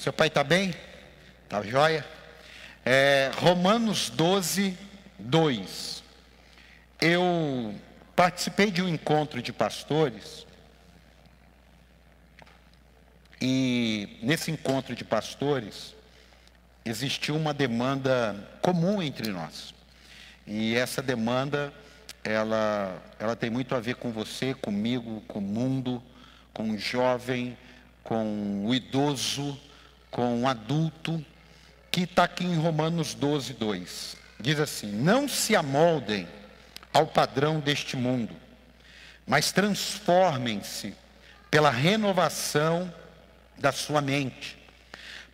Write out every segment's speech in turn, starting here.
Seu pai está bem? Está jóia? É, Romanos 12, 2. Eu participei de um encontro de pastores. E nesse encontro de pastores, existiu uma demanda comum entre nós. E essa demanda, ela, ela tem muito a ver com você, comigo, com o mundo, com o jovem, com o idoso, com o adulto, que está aqui em Romanos 12, 2. Diz assim: Não se amoldem ao padrão deste mundo, mas transformem-se pela renovação da sua mente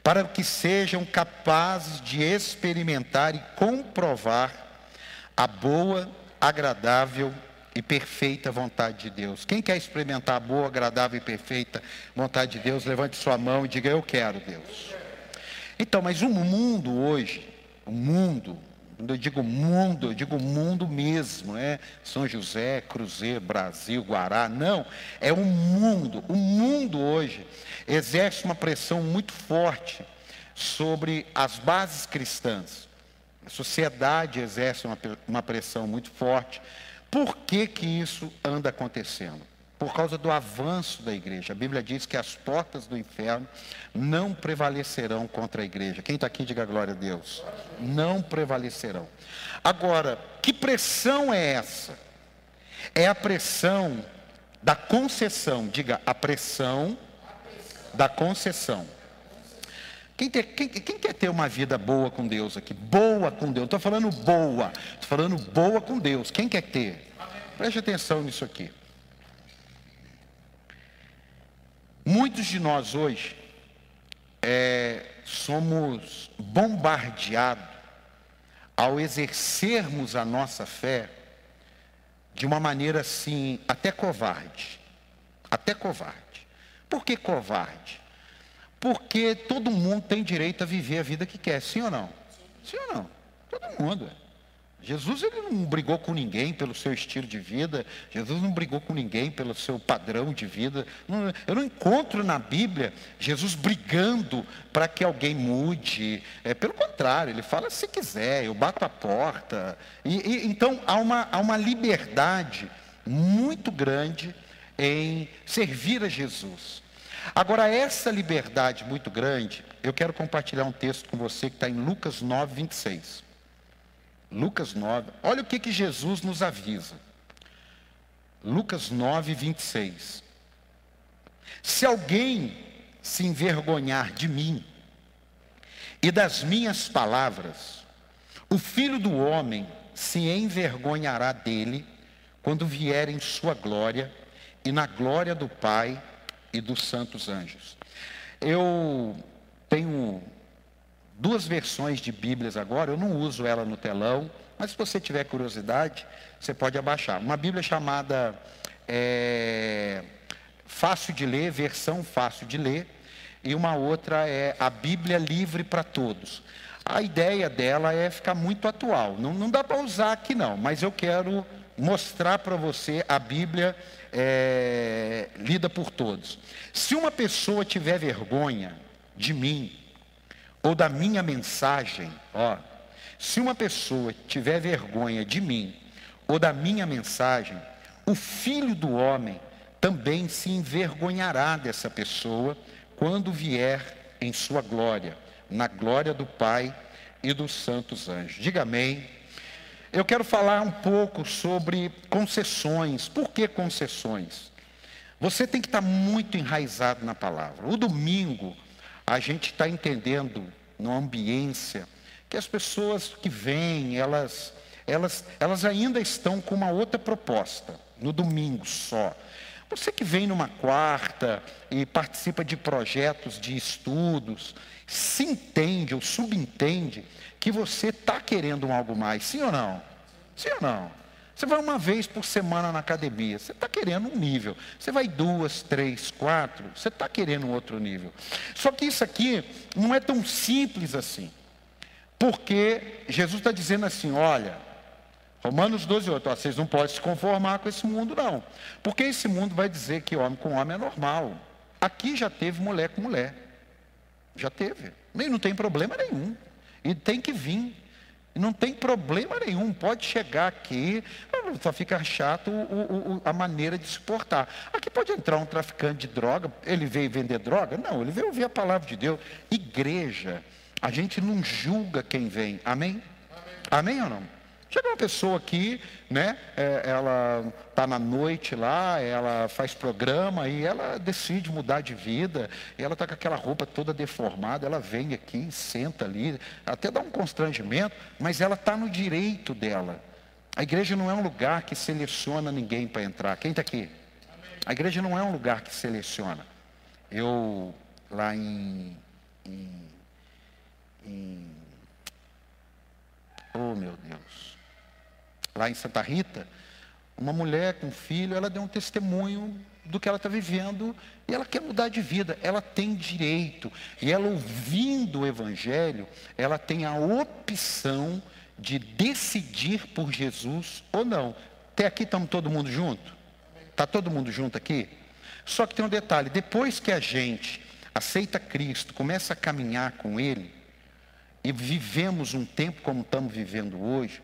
para que sejam capazes de experimentar e comprovar a boa, agradável e perfeita vontade de Deus. Quem quer experimentar a boa, agradável e perfeita vontade de Deus, levante sua mão e diga: Eu quero, Deus. Então, mas o mundo hoje, o mundo, quando eu digo mundo, eu digo mundo mesmo, não é São José, Cruzeiro, Brasil, Guará, não, é o mundo. O mundo hoje exerce uma pressão muito forte sobre as bases cristãs. A sociedade exerce uma, uma pressão muito forte. Por que, que isso anda acontecendo? Por causa do avanço da igreja. A Bíblia diz que as portas do inferno não prevalecerão contra a igreja. Quem está aqui, diga glória a Deus. Não prevalecerão. Agora, que pressão é essa? É a pressão da concessão. Diga, a pressão da concessão. Quem, ter, quem, quem, quer ter uma vida boa com Deus aqui? Boa com Deus. Estou falando boa. Estou falando boa com Deus. Quem quer ter? Preste atenção nisso aqui. Muitos de nós hoje é, somos bombardeados ao exercermos a nossa fé de uma maneira assim, até covarde. Até covarde. Por que covarde? Porque todo mundo tem direito a viver a vida que quer, sim ou não? Sim ou não? Todo mundo. Jesus ele não brigou com ninguém pelo seu estilo de vida, Jesus não brigou com ninguém pelo seu padrão de vida. Eu não encontro na Bíblia Jesus brigando para que alguém mude. É, pelo contrário, ele fala se quiser, eu bato a porta. E, e, então há uma, há uma liberdade muito grande em servir a Jesus. Agora, essa liberdade muito grande, eu quero compartilhar um texto com você que está em Lucas 9, 26. Lucas 9, olha o que, que Jesus nos avisa. Lucas 9, 26. Se alguém se envergonhar de mim e das minhas palavras, o filho do homem se envergonhará dele quando vier em sua glória e na glória do Pai e dos santos anjos. Eu tenho duas versões de Bíblias agora, eu não uso ela no telão, mas se você tiver curiosidade, você pode abaixar. Uma Bíblia chamada é, Fácil de Ler, versão fácil de ler, e uma outra é a Bíblia Livre para Todos. A ideia dela é ficar muito atual. Não, não dá para usar aqui não, mas eu quero mostrar para você a Bíblia é, lida por todos. Se uma pessoa tiver vergonha de mim ou da minha mensagem, ó, se uma pessoa tiver vergonha de mim ou da minha mensagem, o filho do homem também se envergonhará dessa pessoa quando vier em sua glória, na glória do Pai e dos santos anjos. Diga amém. Eu quero falar um pouco sobre concessões. Por que concessões? Você tem que estar muito enraizado na palavra. O domingo, a gente está entendendo, numa ambiência, que as pessoas que vêm, elas, elas, elas ainda estão com uma outra proposta, no domingo só. Você que vem numa quarta e participa de projetos de estudos, se entende ou subentende que você está querendo um algo mais, sim ou não? Sim ou não? Você vai uma vez por semana na academia, você está querendo um nível. Você vai duas, três, quatro, você está querendo um outro nível. Só que isso aqui não é tão simples assim. Porque Jesus está dizendo assim: olha, Romanos 12, 8, ó, vocês não podem se conformar com esse mundo, não. Porque esse mundo vai dizer que homem com homem é normal. Aqui já teve mulher com mulher. Já teve. E não tem problema nenhum. E tem que vir. Não tem problema nenhum. Pode chegar aqui, só fica chato o, o, a maneira de se portar. Aqui pode entrar um traficante de droga. Ele veio vender droga? Não, ele veio ouvir a palavra de Deus. Igreja, a gente não julga quem vem. Amém? Amém, Amém ou não? Chega uma pessoa aqui, né? É, ela está na noite lá, ela faz programa e ela decide mudar de vida. E ela está com aquela roupa toda deformada. Ela vem aqui, senta ali, até dá um constrangimento, mas ela está no direito dela. A igreja não é um lugar que seleciona ninguém para entrar. Quem está aqui? A igreja não é um lugar que seleciona. Eu lá em, em, em oh meu Deus lá em Santa Rita, uma mulher com um filho, ela deu um testemunho do que ela está vivendo e ela quer mudar de vida, ela tem direito. E ela ouvindo o Evangelho, ela tem a opção de decidir por Jesus ou não. Até aqui estamos todo mundo junto? Está todo mundo junto aqui? Só que tem um detalhe: depois que a gente aceita Cristo, começa a caminhar com Ele, e vivemos um tempo como estamos vivendo hoje,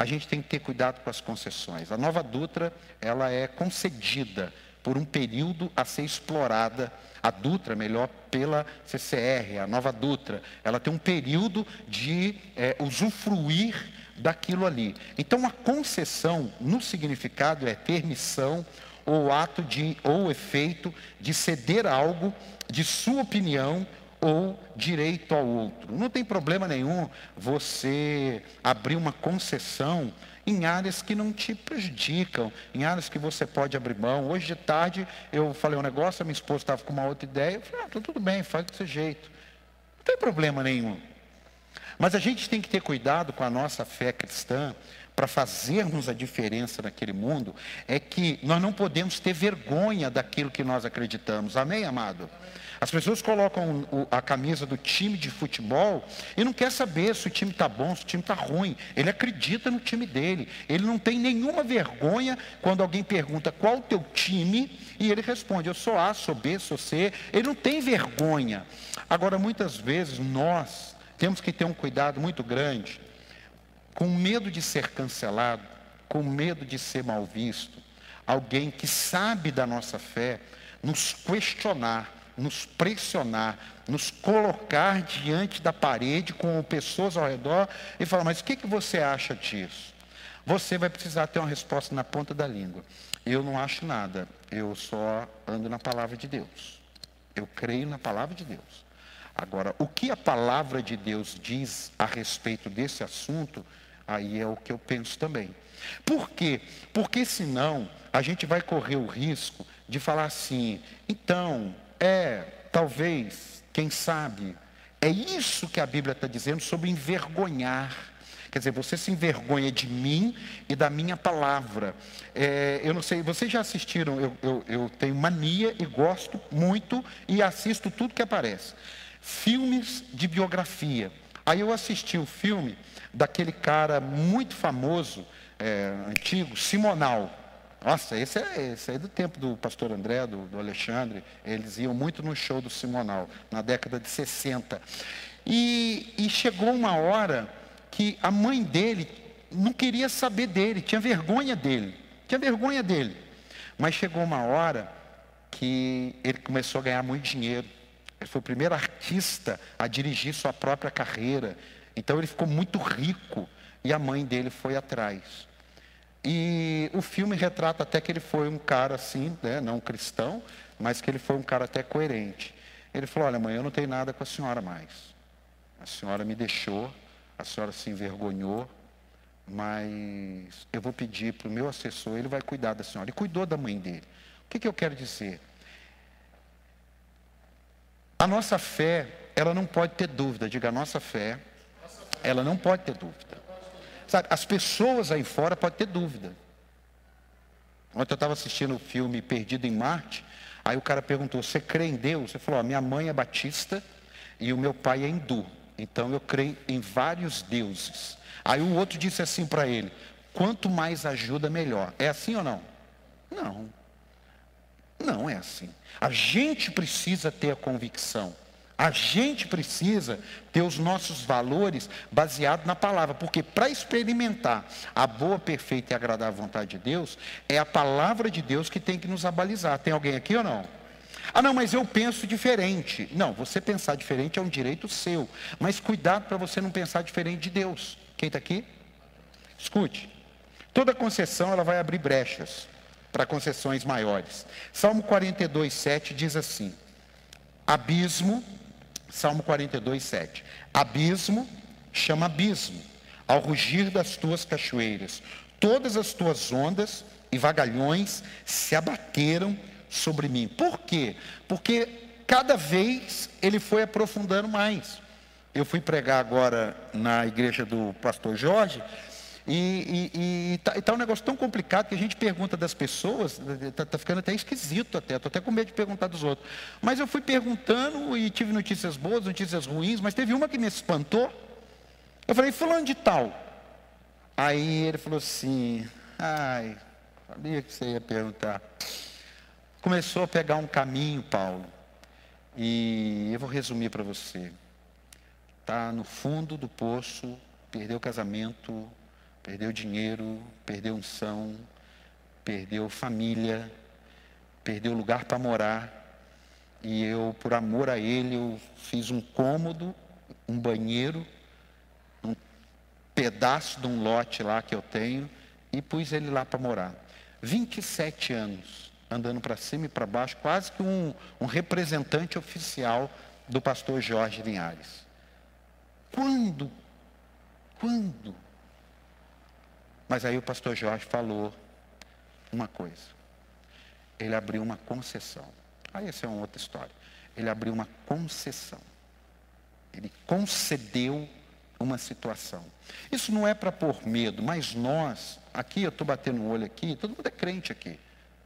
a gente tem que ter cuidado com as concessões. A nova Dutra, ela é concedida por um período a ser explorada, a Dutra, melhor, pela CCR, a nova Dutra. Ela tem um período de é, usufruir daquilo ali. Então, a concessão, no significado, é permissão ou ato de, ou efeito de ceder algo de sua opinião ou direito ao outro. Não tem problema nenhum você abrir uma concessão em áreas que não te prejudicam, em áreas que você pode abrir mão. Hoje de tarde eu falei um negócio, a minha esposa estava com uma outra ideia, eu falei, ah, tá tudo bem, faz desse jeito. Não tem problema nenhum. Mas a gente tem que ter cuidado com a nossa fé cristã para fazermos a diferença naquele mundo, é que nós não podemos ter vergonha daquilo que nós acreditamos. Amém, amado? As pessoas colocam a camisa do time de futebol e não quer saber se o time está bom, se o time está ruim. Ele acredita no time dele. Ele não tem nenhuma vergonha quando alguém pergunta qual o teu time e ele responde: eu sou A, sou B, sou C. Ele não tem vergonha. Agora, muitas vezes nós temos que ter um cuidado muito grande, com medo de ser cancelado, com medo de ser mal visto. Alguém que sabe da nossa fé nos questionar nos pressionar, nos colocar diante da parede com pessoas ao redor e falar: Mas o que, que você acha disso? Você vai precisar ter uma resposta na ponta da língua. Eu não acho nada, eu só ando na palavra de Deus. Eu creio na palavra de Deus. Agora, o que a palavra de Deus diz a respeito desse assunto, aí é o que eu penso também. Por quê? Porque senão a gente vai correr o risco de falar assim, então, é, talvez, quem sabe, é isso que a Bíblia está dizendo sobre envergonhar. Quer dizer, você se envergonha de mim e da minha palavra. É, eu não sei, vocês já assistiram, eu, eu, eu tenho mania e gosto muito e assisto tudo que aparece. Filmes de biografia. Aí eu assisti o filme daquele cara muito famoso, é, antigo, Simonal. Nossa, esse é, esse é do tempo do pastor André, do, do, Alexandre. Eles iam muito no show do Simonal, na década de 60. E, e chegou uma hora que a mãe dele não queria saber dele, tinha vergonha dele. Tinha vergonha dele. Mas chegou uma hora que ele começou a ganhar muito dinheiro. Ele foi o primeiro artista a dirigir sua própria carreira. Então ele ficou muito rico. E a mãe dele foi atrás. E o filme retrata até que ele foi um cara assim, né, não cristão, mas que ele foi um cara até coerente. Ele falou: Olha, mãe, eu não tenho nada com a senhora mais. A senhora me deixou, a senhora se envergonhou, mas eu vou pedir para o meu assessor, ele vai cuidar da senhora. E cuidou da mãe dele. O que, que eu quero dizer? A nossa fé, ela não pode ter dúvida. Diga, a nossa fé, ela não pode ter dúvida. Sabe, as pessoas aí fora podem ter dúvida. Ontem eu estava assistindo o filme Perdido em Marte, aí o cara perguntou, você crê em Deus? Você falou, minha mãe é batista e o meu pai é hindu. Então eu creio em vários deuses. Aí o outro disse assim para ele, quanto mais ajuda, melhor. É assim ou não? Não. Não é assim. A gente precisa ter a convicção. A gente precisa ter os nossos valores baseados na palavra, porque para experimentar a boa, perfeita e agradável vontade de Deus, é a palavra de Deus que tem que nos abalizar. Tem alguém aqui ou não? Ah, não, mas eu penso diferente. Não, você pensar diferente é um direito seu. Mas cuidado para você não pensar diferente de Deus. Quem está aqui? Escute. Toda concessão ela vai abrir brechas para concessões maiores. Salmo 42, 7 diz assim: Abismo Salmo 42, 7. Abismo chama abismo, ao rugir das tuas cachoeiras. Todas as tuas ondas e vagalhões se abateram sobre mim. Por quê? Porque cada vez ele foi aprofundando mais. Eu fui pregar agora na igreja do pastor Jorge, e, e, e, tá, tá um negócio tão complicado que a gente pergunta das pessoas, está tá ficando até esquisito até, estou até com medo de perguntar dos outros. Mas eu fui perguntando e tive notícias boas, notícias ruins, mas teve uma que me espantou. Eu falei, fulano de tal. Aí ele falou assim, ai, sabia que você ia perguntar. Começou a pegar um caminho, Paulo, e eu vou resumir para você. Está no fundo do poço, perdeu o casamento, perdeu dinheiro, perdeu unção, perdeu família, perdeu lugar para morar. E eu, por amor a ele, eu fiz um cômodo, um banheiro, um pedaço de um lote lá que eu tenho e pus ele lá para morar. 27 anos, andando para cima e para baixo, quase que um, um representante oficial do pastor Jorge Linhares. Quando, quando mas aí o pastor Jorge falou uma coisa. Ele abriu uma concessão. Aí essa é uma outra história. Ele abriu uma concessão. Ele concedeu uma situação. Isso não é para pôr medo, mas nós, aqui eu estou batendo o olho aqui, todo mundo é crente aqui.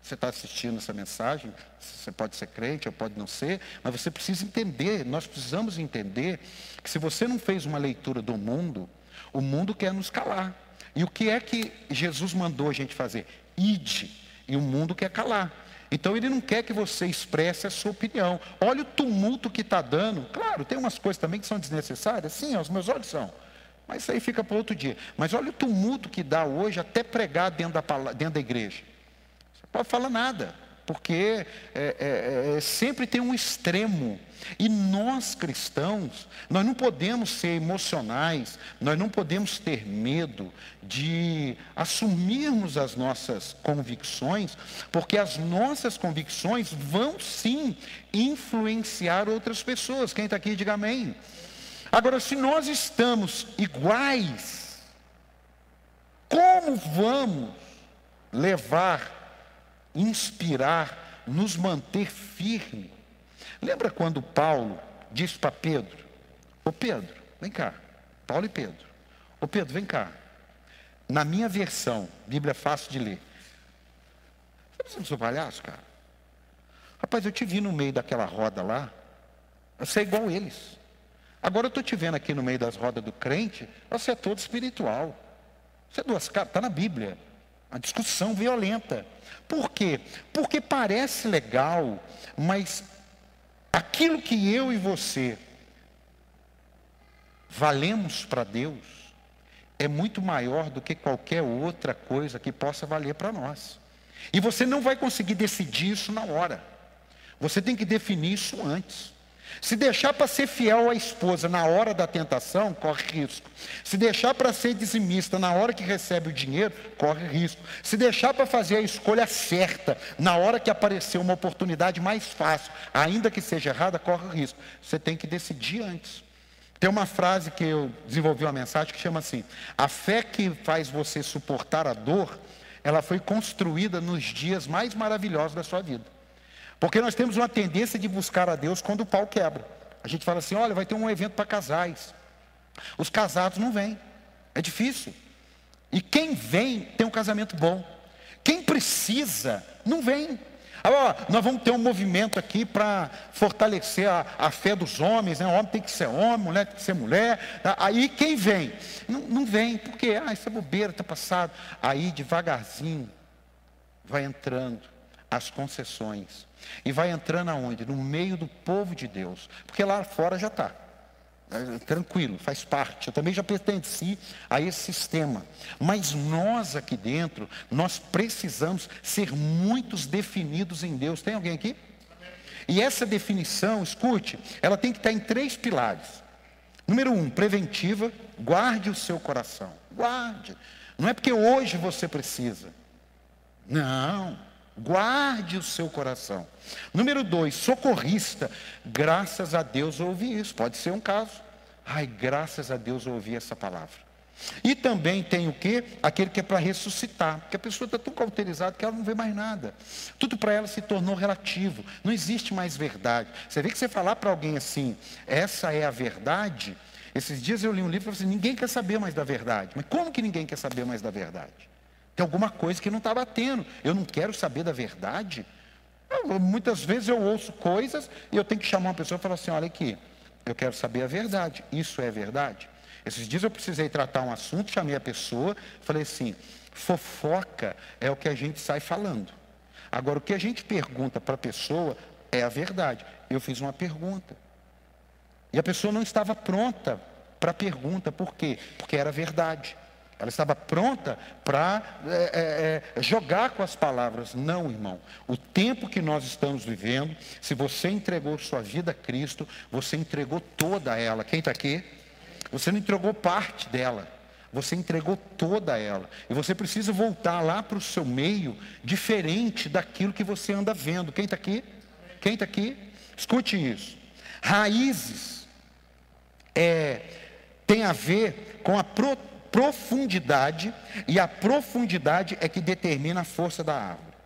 Você está assistindo essa mensagem, você pode ser crente ou pode não ser, mas você precisa entender, nós precisamos entender que se você não fez uma leitura do mundo, o mundo quer nos calar. E o que é que Jesus mandou a gente fazer? Ide. E o mundo quer calar. Então ele não quer que você expresse a sua opinião. Olha o tumulto que está dando. Claro, tem umas coisas também que são desnecessárias. Sim, aos meus olhos são. Mas isso aí fica para outro dia. Mas olha o tumulto que dá hoje até pregar dentro da, dentro da igreja. Você não pode falar nada porque é, é, é, sempre tem um extremo. E nós cristãos, nós não podemos ser emocionais, nós não podemos ter medo de assumirmos as nossas convicções, porque as nossas convicções vão sim influenciar outras pessoas. Quem está aqui, diga amém. Agora, se nós estamos iguais, como vamos levar inspirar, nos manter firme. Lembra quando Paulo disse para Pedro: Ô Pedro, vem cá. Paulo e Pedro. Ô Pedro, vem cá. Na minha versão, Bíblia é fácil de ler. Você não sou palhaço, cara? Rapaz, eu te vi no meio daquela roda lá. Você é igual eles. Agora eu estou te vendo aqui no meio das rodas do crente. Você é todo espiritual. Você é duas caras, está na Bíblia. Uma discussão violenta. Por quê? Porque parece legal, mas aquilo que eu e você valemos para Deus é muito maior do que qualquer outra coisa que possa valer para nós. E você não vai conseguir decidir isso na hora. Você tem que definir isso antes. Se deixar para ser fiel à esposa na hora da tentação, corre risco. Se deixar para ser dizimista na hora que recebe o dinheiro, corre risco. Se deixar para fazer a escolha certa na hora que aparecer uma oportunidade mais fácil, ainda que seja errada, corre risco. Você tem que decidir antes. Tem uma frase que eu desenvolvi uma mensagem que chama assim: a fé que faz você suportar a dor, ela foi construída nos dias mais maravilhosos da sua vida. Porque nós temos uma tendência de buscar a Deus quando o pau quebra. A gente fala assim: olha, vai ter um evento para casais. Os casados não vêm. É difícil. E quem vem tem um casamento bom. Quem precisa, não vem. Agora, nós vamos ter um movimento aqui para fortalecer a, a, fé dos homens. Né? O homem tem que ser homem, mulher tem que ser mulher. Tá? Aí quem vem? Não, não vem, porque ah, isso é bobeira, está passado. Aí devagarzinho vai entrando as concessões. E vai entrando aonde? No meio do povo de Deus. Porque lá fora já está. É, tranquilo, faz parte. Eu também já pertenci a esse sistema. Mas nós aqui dentro, nós precisamos ser muitos definidos em Deus. Tem alguém aqui? E essa definição, escute, ela tem que estar em três pilares. Número um, preventiva, guarde o seu coração. Guarde. Não é porque hoje você precisa. Não. Guarde o seu coração. Número dois, socorrista. Graças a Deus eu ouvi isso. Pode ser um caso. Ai, graças a Deus eu ouvi essa palavra. E também tem o que? Aquele que é para ressuscitar. Porque a pessoa está tão cauterizada que ela não vê mais nada. Tudo para ela se tornou relativo. Não existe mais verdade. Você vê que você falar para alguém assim, essa é a verdade. Esses dias eu li um livro e falei assim, ninguém quer saber mais da verdade. Mas como que ninguém quer saber mais da verdade? Tem alguma coisa que não está batendo. Eu não quero saber da verdade. Eu, muitas vezes eu ouço coisas e eu tenho que chamar uma pessoa e falar assim: olha aqui, eu quero saber a verdade. Isso é verdade? Esses dias eu precisei tratar um assunto, chamei a pessoa, falei assim: fofoca é o que a gente sai falando. Agora, o que a gente pergunta para a pessoa é a verdade. Eu fiz uma pergunta. E a pessoa não estava pronta para a pergunta. Por quê? Porque era verdade. Ela estava pronta para é, é, é, jogar com as palavras. Não, irmão. O tempo que nós estamos vivendo, se você entregou sua vida a Cristo, você entregou toda ela. Quem está aqui? Você não entregou parte dela. Você entregou toda ela. E você precisa voltar lá para o seu meio, diferente daquilo que você anda vendo. Quem está aqui? Quem está aqui? Escute isso. Raízes é, tem a ver com a proteção profundidade, e a profundidade é que determina a força da árvore.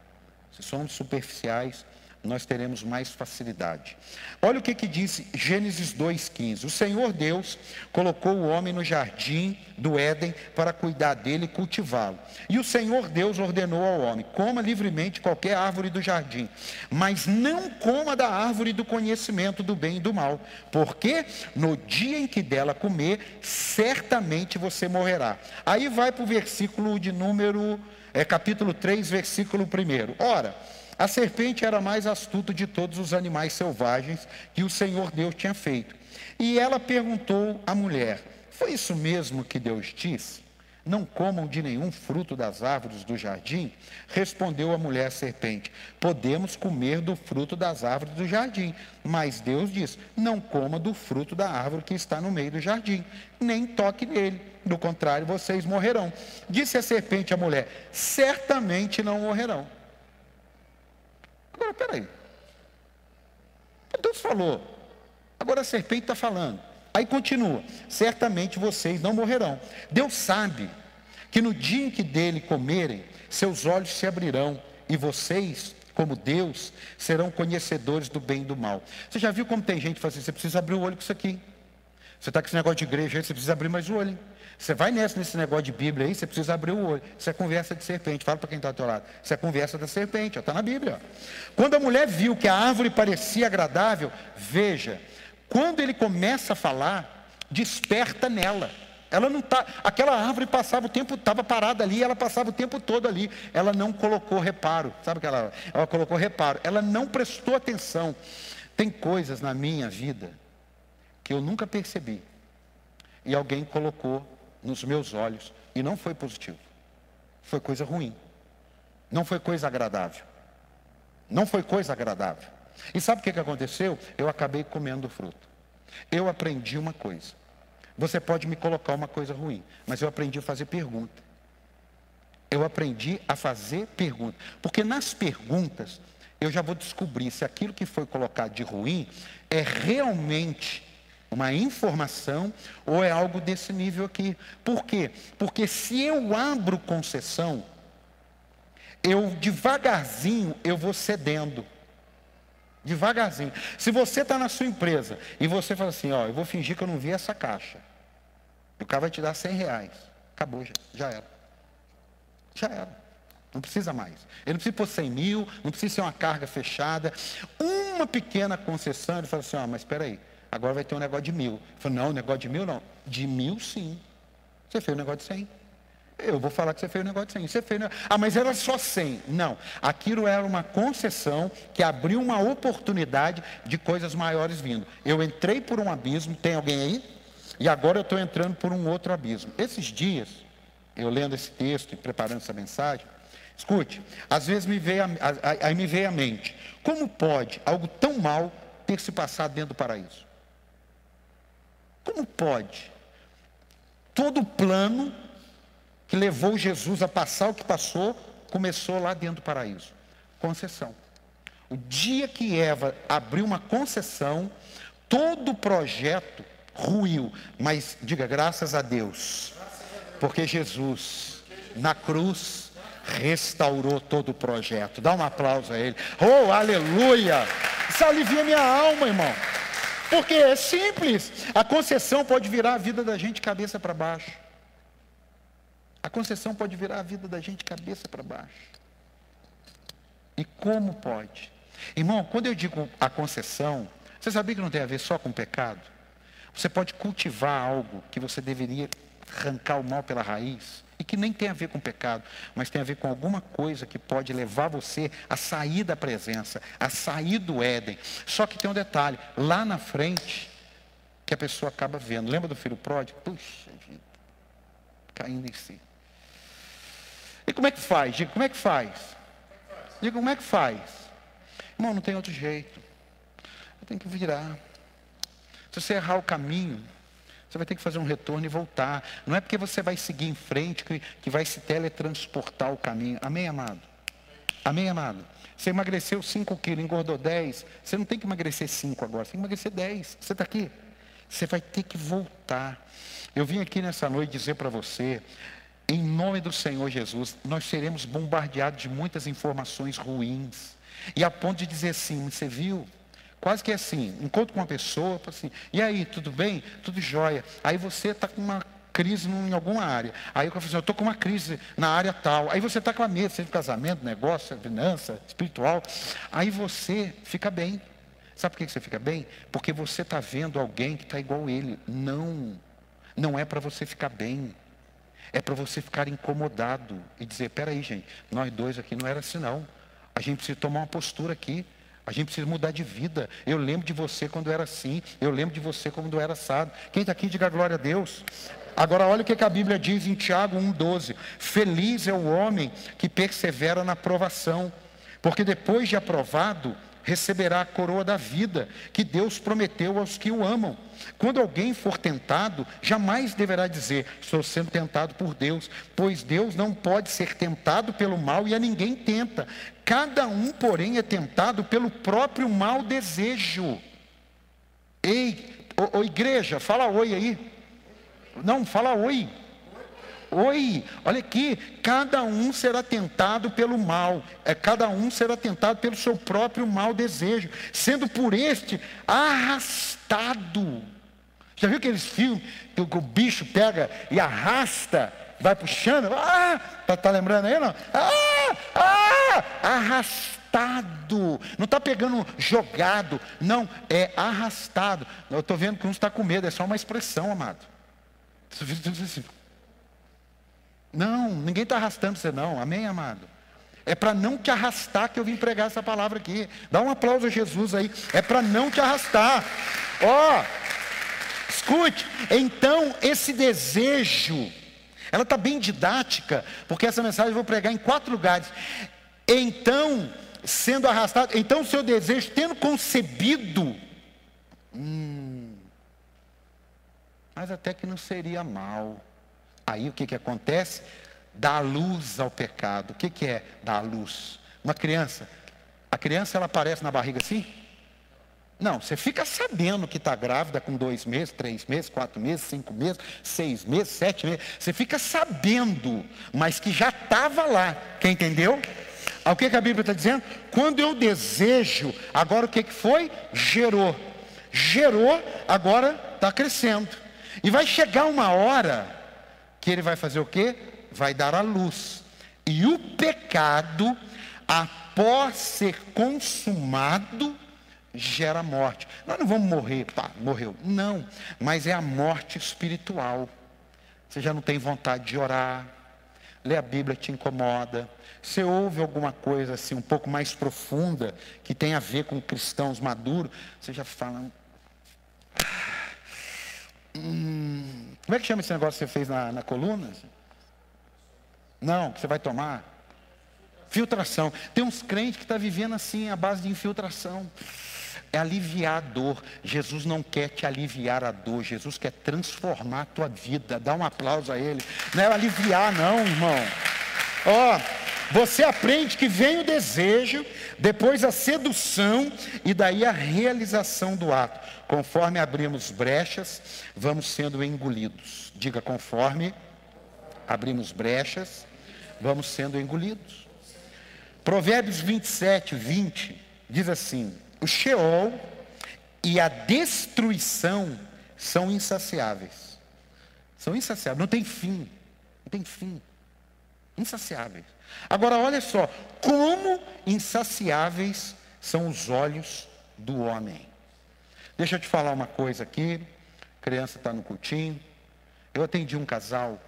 Se somos superficiais, nós teremos mais facilidade. Olha o que, que diz Gênesis 2,15. O Senhor Deus colocou o homem no jardim do Éden para cuidar dele e cultivá-lo. E o Senhor Deus ordenou ao homem: coma livremente qualquer árvore do jardim, mas não coma da árvore do conhecimento do bem e do mal, porque no dia em que dela comer, certamente você morrerá. Aí vai para o versículo de número, é, capítulo 3, versículo 1. Ora. A serpente era mais astuta de todos os animais selvagens que o Senhor Deus tinha feito. E ela perguntou à mulher: Foi isso mesmo que Deus disse? Não comam de nenhum fruto das árvores do jardim? Respondeu a mulher serpente: Podemos comer do fruto das árvores do jardim. Mas Deus diz: Não coma do fruto da árvore que está no meio do jardim, nem toque nele. Do contrário, vocês morrerão. Disse a serpente à mulher: Certamente não morrerão. Agora, peraí. Deus falou. Agora a serpente está falando. Aí continua: certamente vocês não morrerão. Deus sabe que no dia em que dele comerem, seus olhos se abrirão e vocês, como Deus, serão conhecedores do bem e do mal. Você já viu como tem gente que fala assim: você precisa abrir o olho com isso aqui. Você está com esse negócio de igreja você precisa abrir mais o olho. Você vai nessa, nesse negócio de Bíblia aí, você precisa abrir o olho. Isso é conversa de serpente. Fala para quem está ao teu lado. Isso é conversa da serpente, está na Bíblia. Quando a mulher viu que a árvore parecia agradável, veja, quando ele começa a falar, desperta nela. Ela não tá, aquela árvore passava o tempo, estava parada ali, ela passava o tempo todo ali. Ela não colocou reparo. Sabe que ela, ela colocou reparo? Ela não prestou atenção. Tem coisas na minha vida que eu nunca percebi. E alguém colocou nos meus olhos e não foi positivo. Foi coisa ruim. Não foi coisa agradável. Não foi coisa agradável. E sabe o que, aconteceu? Eu acabei comendo fruto. Eu aprendi uma coisa. Você pode me colocar uma coisa ruim, mas eu aprendi a fazer pergunta. Eu aprendi a fazer pergunta. Porque nas perguntas, eu já vou descobrir se aquilo que foi colocado de ruim é realmente uma informação ou é algo desse nível aqui. Por quê? Porque se eu abro concessão, eu devagarzinho eu vou cedendo. Devagarzinho. Se você está na sua empresa e você fala assim, ó, eu vou fingir que eu não vi essa caixa. O cara vai te dar 100 reais. Acabou, já, já era. Já era. Não precisa mais. Ele não precisa pôr 100 mil, não precisa ser uma carga fechada. Uma pequena concessão, ele fala assim, ó, mas espera aí, Agora vai ter um negócio de mil. Eu não, negócio de mil não. De mil sim. Você fez um negócio de cem. Eu vou falar que você fez um negócio de 100. Você fez, ah, mas era só 100. Não, aquilo era uma concessão que abriu uma oportunidade de coisas maiores vindo. Eu entrei por um abismo, tem alguém aí? E agora eu estou entrando por um outro abismo. Esses dias, eu lendo esse texto e preparando essa mensagem, escute, às vezes me veio a, aí me veio à mente, como pode algo tão mal ter se passado dentro do paraíso? Como pode? Todo o plano que levou Jesus a passar o que passou, começou lá dentro do paraíso. Concessão. O dia que Eva abriu uma concessão, todo o projeto ruiu. Mas diga graças a Deus, porque Jesus, na cruz, restaurou todo o projeto. Dá um aplauso a Ele. Oh, aleluia! Isso alivia minha alma, irmão. Porque é simples. A concessão pode virar a vida da gente cabeça para baixo. A concessão pode virar a vida da gente cabeça para baixo. E como pode? Irmão, quando eu digo a concessão, você sabia que não tem a ver só com pecado? Você pode cultivar algo que você deveria arrancar o mal pela raiz que nem tem a ver com pecado, mas tem a ver com alguma coisa que pode levar você a sair da presença, a sair do Éden. Só que tem um detalhe, lá na frente, que a pessoa acaba vendo. Lembra do filho pródigo? Puxa vida, caindo em si. E como é que faz? Diga, como é que faz? Diga, como é que faz? Irmão, não tem outro jeito. Eu tenho que virar. Se você errar o caminho, você vai ter que fazer um retorno e voltar. Não é porque você vai seguir em frente que, que vai se teletransportar o caminho. Amém, amado? Amém, amado? Você emagreceu 5 quilos, engordou 10. Você não tem que emagrecer 5 agora, você tem que emagrecer 10. Você está aqui? Você vai ter que voltar. Eu vim aqui nessa noite dizer para você em nome do Senhor Jesus, nós seremos bombardeados de muitas informações ruins. E a ponto de dizer assim, você viu? Quase que é assim, encontro com uma pessoa, assim, e aí, tudo bem? Tudo jóia. Aí você está com uma crise em alguma área. Aí eu falo assim, eu estou com uma crise na área tal. Aí você está com a mesa, seja casamento, negócio, finança, espiritual. Aí você fica bem. Sabe por que você fica bem? Porque você está vendo alguém que está igual ele. Não, não é para você ficar bem. É para você ficar incomodado e dizer: peraí, gente, nós dois aqui não era assim, não. A gente precisa tomar uma postura aqui. A gente precisa mudar de vida. Eu lembro de você quando era assim. Eu lembro de você quando era assado. Quem está aqui, diga glória a Deus. Agora, olha o que a Bíblia diz em Tiago 1,12: Feliz é o homem que persevera na provação, porque depois de aprovado, receberá a coroa da vida que Deus prometeu aos que o amam. Quando alguém for tentado, jamais deverá dizer: Estou sendo tentado por Deus, pois Deus não pode ser tentado pelo mal e a ninguém tenta. Cada um, porém, é tentado pelo próprio mau desejo. Ei, ô, ô igreja, fala oi aí. Não, fala oi. Oi, olha aqui, cada um será tentado pelo mal, é, cada um será tentado pelo seu próprio mau desejo, sendo por este arrastado. Já viu aqueles filmes que o, bicho pega e arrasta, vai puxando? Ah, tá, tá lembrando aí não? Ah, ah, arrastado. Não está pegando jogado, não, é arrastado. Eu estou vendo que um está com medo, é só uma expressão, amado. Não, ninguém está arrastando você não, amém, amado? É para não te arrastar que eu vim pregar essa palavra aqui. Dá um aplauso a Jesus aí. É para não te arrastar. Ó, oh, escute. Então, esse desejo, ela está bem didática, porque essa mensagem eu vou pregar em quatro lugares. Então, sendo arrastado, então o seu desejo, tendo concebido, hum, mas até que não seria mal. Aí o que, que acontece? Dá luz ao pecado. O que, que é dar luz? Uma criança, a criança ela aparece na barriga assim? Não, você fica sabendo que está grávida com dois meses, três meses, quatro meses, cinco meses, seis meses, sete meses. Você fica sabendo, mas que já estava lá. Quem entendeu? O que, que a Bíblia está dizendo? Quando eu desejo, agora o que, que foi? Gerou. Gerou, agora está crescendo. E vai chegar uma hora que ele vai fazer o quê? Vai dar a luz. E o pecado, após ser consumado, gera morte. Nós não vamos morrer, pá, morreu. Não, mas é a morte espiritual. Você já não tem vontade de orar, ler a Bíblia te incomoda, você ouve alguma coisa assim um pouco mais profunda, que tem a ver com cristãos maduros, você já fala. Hum, como é que chama esse negócio que você fez na, na coluna? Não, que você vai tomar? Filtração. Tem uns crentes que estão tá vivendo assim, a base de infiltração. É aliviar a dor. Jesus não quer te aliviar a dor. Jesus quer transformar a tua vida. Dá um aplauso a Ele. Não é aliviar, não, irmão. Ó, oh, você aprende que vem o desejo, depois a sedução e daí a realização do ato. Conforme abrimos brechas, vamos sendo engolidos. Diga conforme abrimos brechas, vamos sendo engolidos. Provérbios 27, 20 diz assim: O Sheol e a destruição são insaciáveis. São insaciáveis, não tem fim. Não tem fim. Insaciáveis. Agora olha só, como insaciáveis são os olhos do homem. Deixa eu te falar uma coisa aqui. Criança está no cultinho. Eu atendi um casal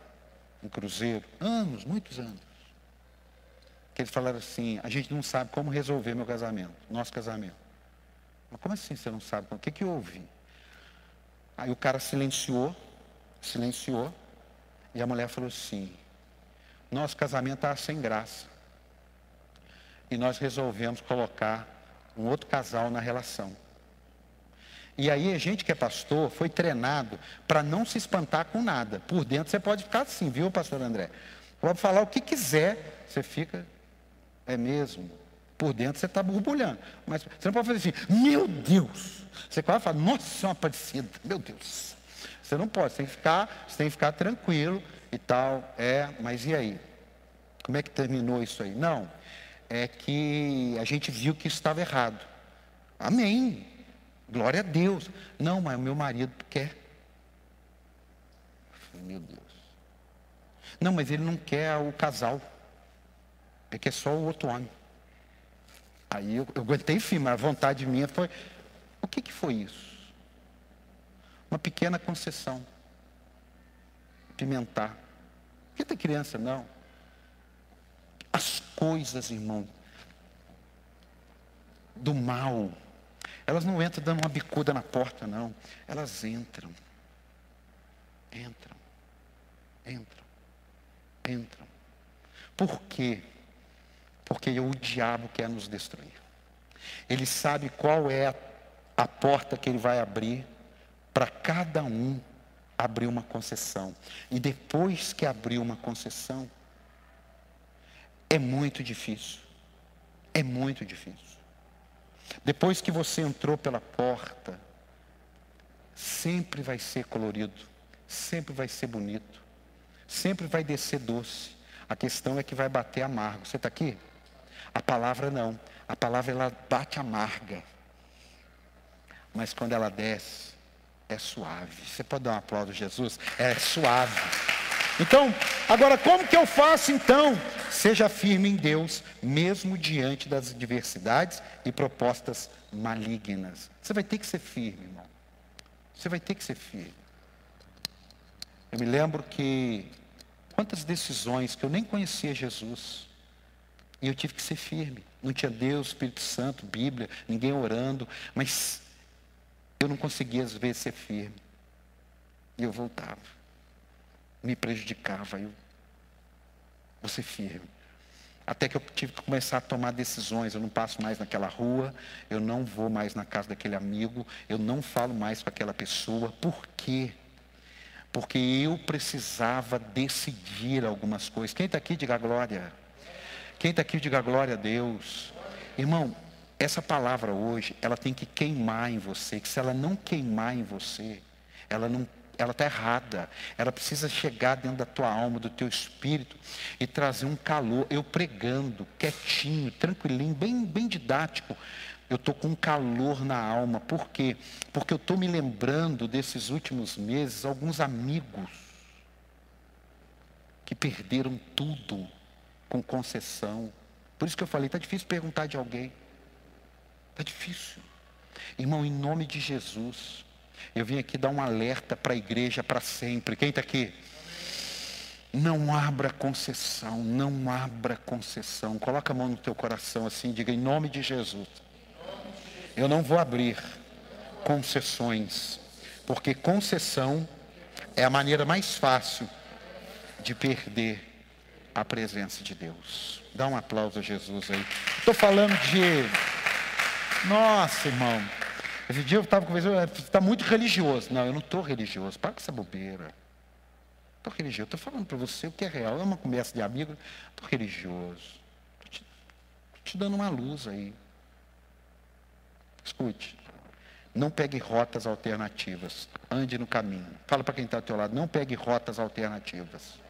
em Cruzeiro, anos, muitos anos que eles falaram assim: a gente não sabe como resolver meu casamento, nosso casamento. Mas como assim você não sabe? O que, que houve? Aí o cara silenciou, silenciou, e a mulher falou assim: nosso casamento está sem graça. E nós resolvemos colocar um outro casal na relação. E aí a gente que é pastor foi treinado para não se espantar com nada. Por dentro você pode ficar assim, viu, pastor André? Pode falar o que quiser, você fica é mesmo. Por dentro você está borbulhando. Mas você não pode fazer assim, meu Deus. Você quase fala, nossa, é uma parecida, meu Deus. Você não pode, você tem que ficar, você tem que ficar tranquilo e tal. É, mas e aí? Como é que terminou isso aí? Não. É que a gente viu que isso estava errado. Amém. Glória a Deus. Não, mas o meu marido quer. Meu Deus. Não, mas ele não quer o casal. É que é só o outro homem. Aí eu, eu aguentei firme, a vontade minha foi. O que, que foi isso? Uma pequena concessão. Pimentar. Que tem criança, não. As coisas, irmão, do mal, elas não entram dando uma bicuda na porta, não. Elas entram. Entram. Entram. Entram. Por quê? Porque o diabo quer nos destruir. Ele sabe qual é a, porta que ele vai abrir para cada um abrir uma concessão. E depois que abrir uma concessão, é muito difícil. É muito difícil. Depois que você entrou pela porta, sempre vai ser colorido, sempre vai ser bonito, sempre vai descer doce. A questão é que vai bater amargo. Você está aqui? A palavra não. A palavra ela bate amarga. Mas quando ela desce, é suave. Você pode dar um aplauso, Jesus? É suave. Então, agora como que eu faço então? Seja firme em Deus, mesmo diante das adversidades e propostas malignas. Você vai ter que ser firme, irmão. Você vai ter que ser firme. Eu me lembro que quantas decisões que eu nem conhecia Jesus. E eu tive que ser firme. Não tinha Deus, Espírito Santo, Bíblia, ninguém orando, mas eu não conseguia às vezes ser firme. E eu voltava. Me prejudicava. Eu ser firme. Até que eu tive que começar a tomar decisões. Eu não passo mais naquela rua, eu não vou mais na casa daquele amigo, eu não falo mais com aquela pessoa. Por quê? Porque eu precisava decidir algumas coisas. Quem está aqui, diga glória. Quem está aqui, diga glória a Deus. Irmão, essa palavra hoje, ela tem que queimar em você, que se ela não queimar em você, ela não ela está errada. Ela precisa chegar dentro da tua alma, do teu espírito e trazer um calor. Eu pregando, quietinho, tranquilinho, bem, bem didático. Eu estou com um calor na alma. Por quê? Porque eu estou me lembrando desses últimos meses, alguns amigos que perderam tudo com concessão. Por isso que eu falei, está difícil perguntar de alguém. Está difícil. Irmão, em nome de Jesus, eu vim aqui dar um alerta para a igreja para sempre. Quem está aqui? Não abra concessão, não abra concessão. Coloca a mão no teu coração assim, diga em nome de Jesus. Eu não vou abrir concessões, porque concessão é a maneira mais fácil de perder a presença de Deus. Dá um aplauso a Jesus aí. Estou falando de. Nossa, irmão. Esse dia eu estava conversando, está muito religioso. Não, eu não estou religioso. Para com essa bobeira. Estou religioso. Estou falando para você o que é real. É uma conversa de amigo. Estou religioso. Estou te, te dando uma luz aí. Escute. Não pegue rotas alternativas. Ande no caminho. Fala para quem está ao teu lado. Não pegue rotas alternativas.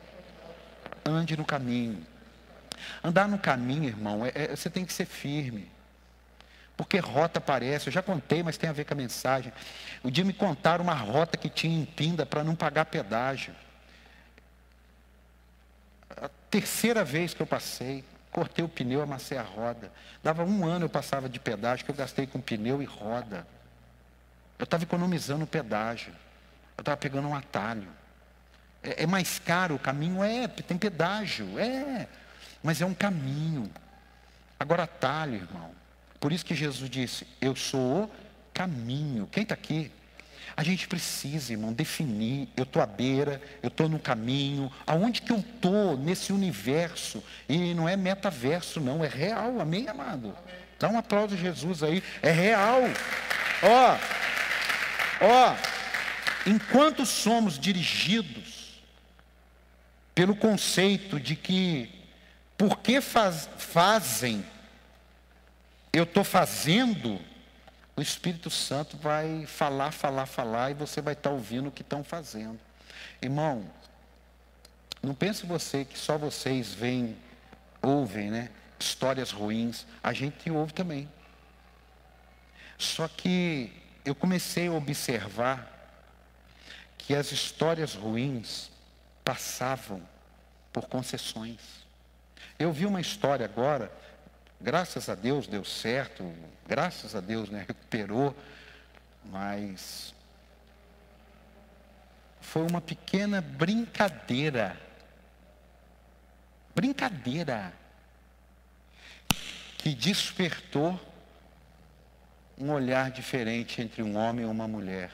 Ande no caminho. Andar no caminho, irmão, é, é, você tem que ser firme. Porque rota aparece, eu já contei, mas tem a ver com a mensagem. O dia me contaram uma rota que tinha em Pinda para não pagar pedágio a terceira vez que eu passei, cortei o pneu, amassei a roda. Dava um ano eu passava de pedágio que eu gastei com pneu e roda. Eu estava economizando o pedágio. Eu estava pegando um atalho. É, é, mais caro o caminho? É, tem pedágio, é. Mas é um caminho. Agora atalho, irmão. Por isso que Jesus disse, eu sou o caminho. Quem está aqui? A gente precisa, irmão, definir. Eu estou à beira, eu estou no caminho. Aonde que eu estou nesse universo? E não é metaverso, não, é real. Amém, amado? Dá um aplauso a Jesus aí. É real. Ó, ó, enquanto somos dirigidos pelo conceito de que porque faz, fazem, eu estou fazendo, o Espírito Santo vai falar, falar, falar, e você vai estar ouvindo o que estão fazendo. Irmão, não pense você que só vocês veem, ouvem, né? Histórias ruins. A gente ouve também. Só que eu comecei a observar que as histórias ruins passavam por concessões. Eu vi uma história agora Graças a Deus deu certo, graças a Deus né, recuperou, mas foi uma pequena brincadeira. Brincadeira que despertou um olhar diferente entre um homem e uma mulher,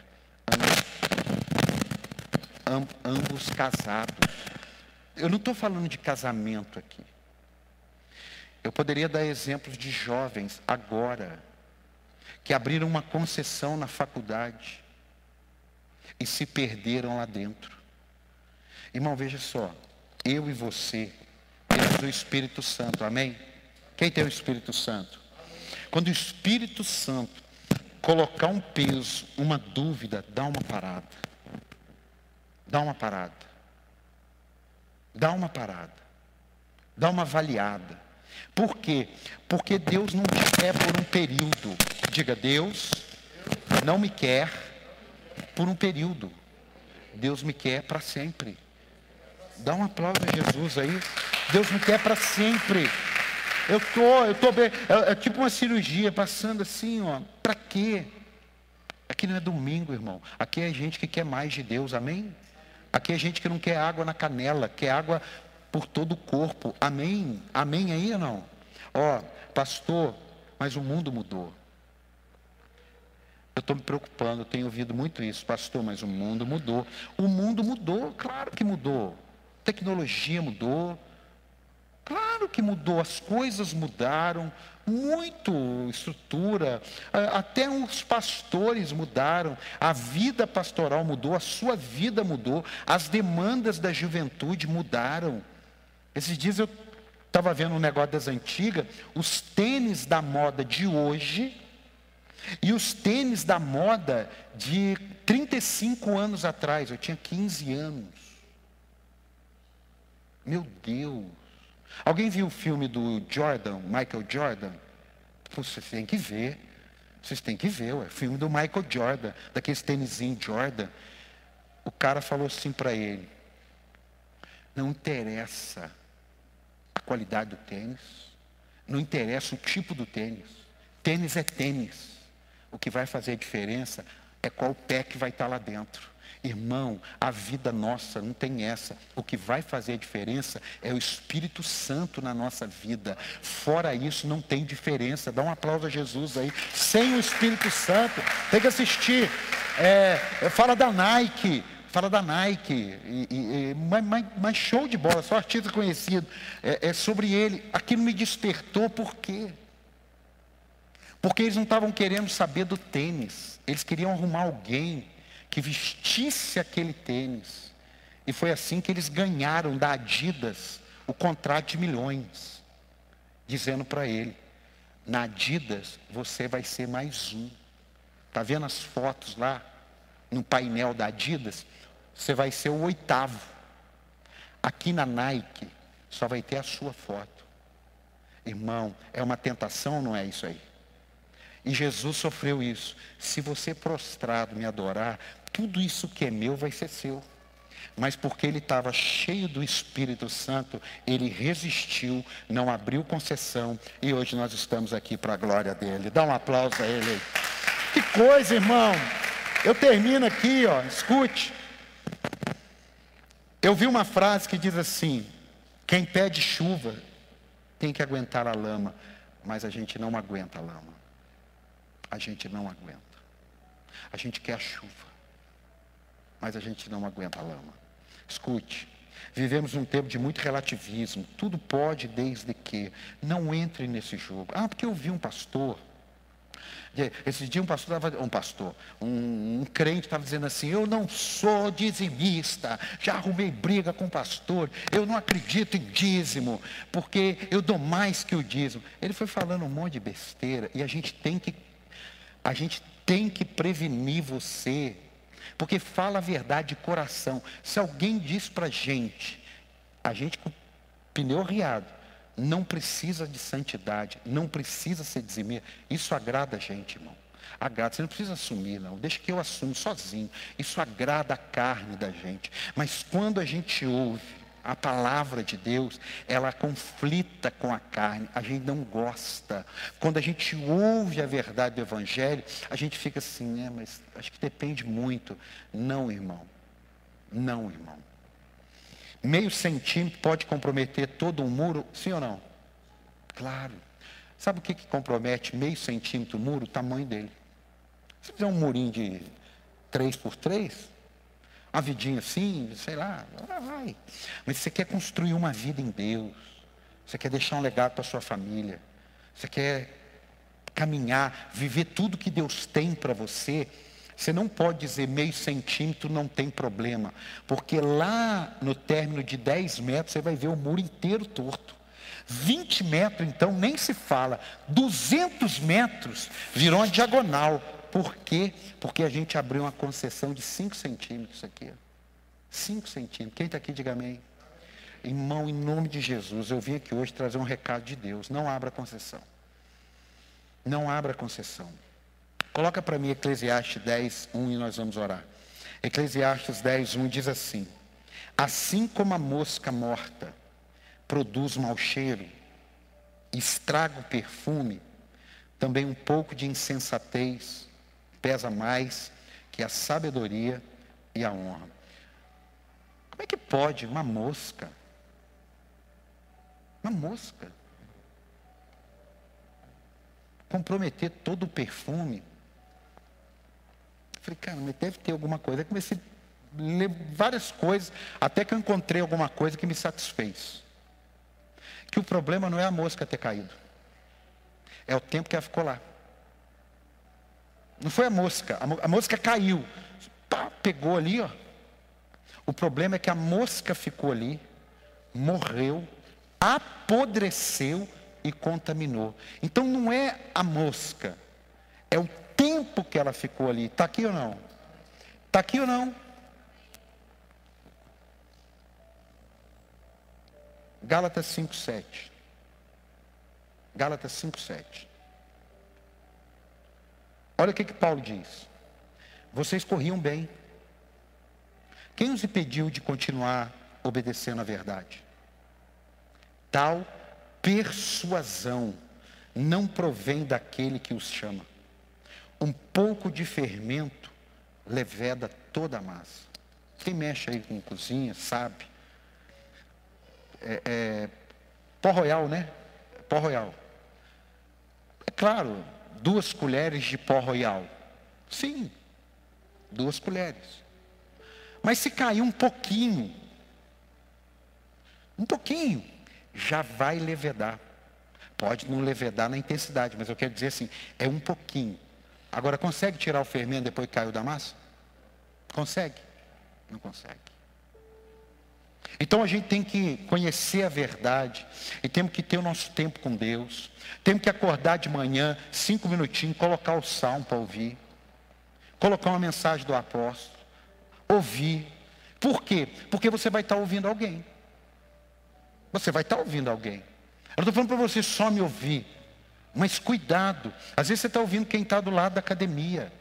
ambos, ambos casados. Eu não estou falando de casamento aqui. Eu poderia dar exemplos de jovens agora que abriram uma concessão na faculdade e se perderam lá dentro. Irmão, veja só, eu e você temos o Espírito Santo, amém? Quem tem o Espírito Santo? Quando o Espírito Santo colocar um peso, uma dúvida, dá uma parada. Dá uma parada. Dá uma parada. Dá uma avaliada. Por quê? Porque Deus não te quer por um período. Diga, Deus não me quer por um período. Deus me quer para sempre. Dá um aplauso a Jesus aí. Deus me quer para sempre. Eu tô, eu tô bem. É, é, tipo uma cirurgia passando assim, ó. Para quê? Aqui não é domingo, irmão. Aqui é gente que quer mais de Deus, amém? Aqui é gente que não quer água na canela, quer água por todo o corpo. Amém? Amém aí ou não? Ó, pastor, mas o mundo mudou. Eu estou me preocupando, tenho ouvido muito isso, pastor, mas o mundo mudou. O mundo mudou, claro que mudou. Tecnologia mudou, claro que mudou, as coisas mudaram, muito estrutura, até os pastores mudaram, a vida pastoral mudou, a sua vida mudou, as demandas da juventude mudaram. Esses dias eu estava vendo um negócio das antigas, os tênis da moda de hoje e os tênis da moda de 35 anos atrás. Eu tinha 15 anos. Meu Deus. Alguém viu o filme do Jordan, Michael Jordan? Vocês têm que ver. Vocês têm que ver, o filme do Michael Jordan, daqueles tênisinhos Jordan. O cara falou assim para ele: Não interessa qualidade do tênis, não interessa o tipo do tênis. Tênis é tênis. O que vai fazer diferença é qual pé que vai estar lá dentro. Irmão, a vida nossa não tem essa. O que vai fazer diferença é o Espírito Santo na nossa vida. Fora isso, não tem diferença. Dá um aplauso a Jesus aí. Sem o Espírito Santo, tem que assistir. É, fala da Nike fala da Nike, e, e, mas, mas, mas, show de bola, só artista conhecido. É, é sobre ele. Aquilo me despertou, por quê? Porque eles não estavam querendo saber do tênis, eles queriam arrumar alguém que vestisse aquele tênis. E foi assim que eles ganharam da Adidas o contrato de milhões, dizendo para ele: na Adidas você vai ser mais um. Está vendo as fotos lá no painel da Adidas? Você vai ser o oitavo. Aqui na Nike, só vai ter a sua foto. Irmão, é uma tentação, não é isso aí? E Jesus sofreu isso. Se você prostrado me adorar, tudo isso que é meu vai ser seu. Mas porque ele estava cheio do Espírito Santo, ele resistiu, não abriu concessão, e hoje nós estamos aqui para a glória dele. Dá um aplauso a ele. Que coisa, irmão. Eu termino aqui, ó, escute. Eu vi uma frase que diz assim: quem pede chuva tem que aguentar a lama, mas a gente não aguenta a lama. A gente não aguenta. A gente quer a chuva, mas a gente não aguenta a lama. Escute, vivemos um tempo de muito relativismo. Tudo pode desde que. Não entre nesse jogo. Ah, porque eu vi um pastor esse dia um pastor, um pastor, um, um crente estava dizendo assim, eu não sou dizimista, já arrumei briga com o pastor, eu não acredito em dízimo, porque eu dou mais que o dízimo. Ele foi falando um monte de besteira e a gente tem que, a gente tem que prevenir você, porque fala a verdade de coração. Se alguém diz para a gente, a gente com pneu riado, não precisa de santidade, não precisa ser dizimir. Isso agrada a gente, irmão. Agrada, você não precisa assumir, não. Deixa que eu assumo sozinho. Isso agrada a carne da gente. Mas quando a gente ouve a palavra de Deus, ela conflita com a carne, a gente não gosta. Quando a gente ouve a verdade do Evangelho, a gente fica assim, né, mas acho que depende muito. Não, irmão. Não, irmão. Meio centímetro pode comprometer todo um muro, sim ou não? Claro. Sabe o que, que compromete meio centímetro o muro? O tamanho dele. Se fizer um murinho de 3 por 3, uma vidinha assim, sei lá, vai. Mas você quer construir uma vida em Deus. Você quer deixar um legado para sua família. Você quer caminhar, viver tudo que Deus tem para você. Você não pode dizer meio centímetro não tem problema, porque lá no término de 10 metros você vai ver o muro inteiro torto. 20 metros, então, nem se fala. 200 metros virou uma diagonal. Por quê? Porque a gente abriu uma concessão de 5 centímetros aqui. 5 centímetros. Quem está aqui, diga amém. Irmão, em nome de Jesus, eu vim aqui hoje trazer um recado de Deus. Não abra concessão. Não abra concessão. Coloca para mim Eclesiastes 10, 1 e nós vamos orar. Eclesiastes 10, 1 diz assim: Assim como a mosca morta produz mau cheiro, estraga o perfume, também um pouco de insensatez pesa mais que a sabedoria e a honra. Como é que pode uma mosca, uma mosca, comprometer todo o perfume? Falei, cara, mas deve ter alguma coisa. Aí comecei a ler várias coisas, até que eu encontrei alguma coisa que me satisfez. Que o problema não é a mosca ter caído, é o tempo que ela ficou lá. Não foi a mosca, a mosca caiu, pá, pegou ali, ó. O problema é que a mosca ficou ali, morreu, apodreceu e contaminou. Então não é a mosca, é o tempo que ela ficou ali. Está aqui ou não? Está aqui ou não? Gálatas 5,7. Gálatas 5,7. Olha o que, que Paulo diz. Vocês corriam bem. Quem os impediu de continuar obedecendo a verdade? Tal persuasão não provém daquele que os chama. Um pouco de fermento leveda toda a massa. Quem mexe aí com cozinha sabe. É, é, pó royal, né? Pó royal. É claro, duas colheres de pó royal. Sim, duas colheres. Mas se cair um pouquinho, um pouquinho, já vai levedar. Pode não levedar na intensidade, mas eu quero dizer assim, é um pouquinho. Agora, consegue tirar o fermento depois que caiu da massa? Consegue? Não consegue. Então a gente tem que conhecer a verdade e temos que ter o nosso tempo com Deus. Temos que acordar de manhã, cinco minutinhos, colocar o salmo para ouvir, colocar uma mensagem do apóstolo, ouvir. Por quê? Porque você vai estar ouvindo alguém. Você vai estar ouvindo alguém. Eu não estou falando para você só me ouvir, mas cuidado. Às vezes você está ouvindo quem está do lado da academia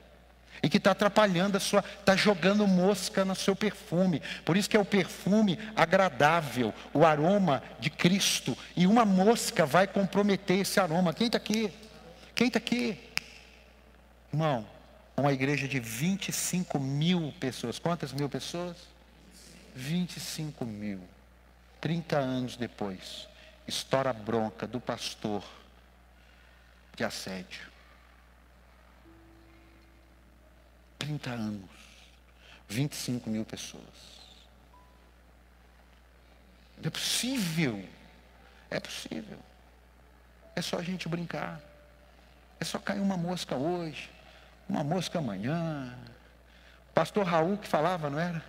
e que está atrapalhando a sua, está jogando mosca no seu perfume. Por isso que é o perfume agradável, o aroma de Cristo. E uma mosca vai comprometer esse aroma. Quem está aqui? Quem está aqui? Irmão, uma igreja de 25 mil pessoas. Quantas mil pessoas? 25 mil. 30 anos depois, estoura a bronca do pastor de assédio. 30 anos, 25 mil pessoas. É possível, é possível. É só a gente brincar. É só cair uma mosca hoje, uma mosca amanhã. Pastor Raul que falava, não era?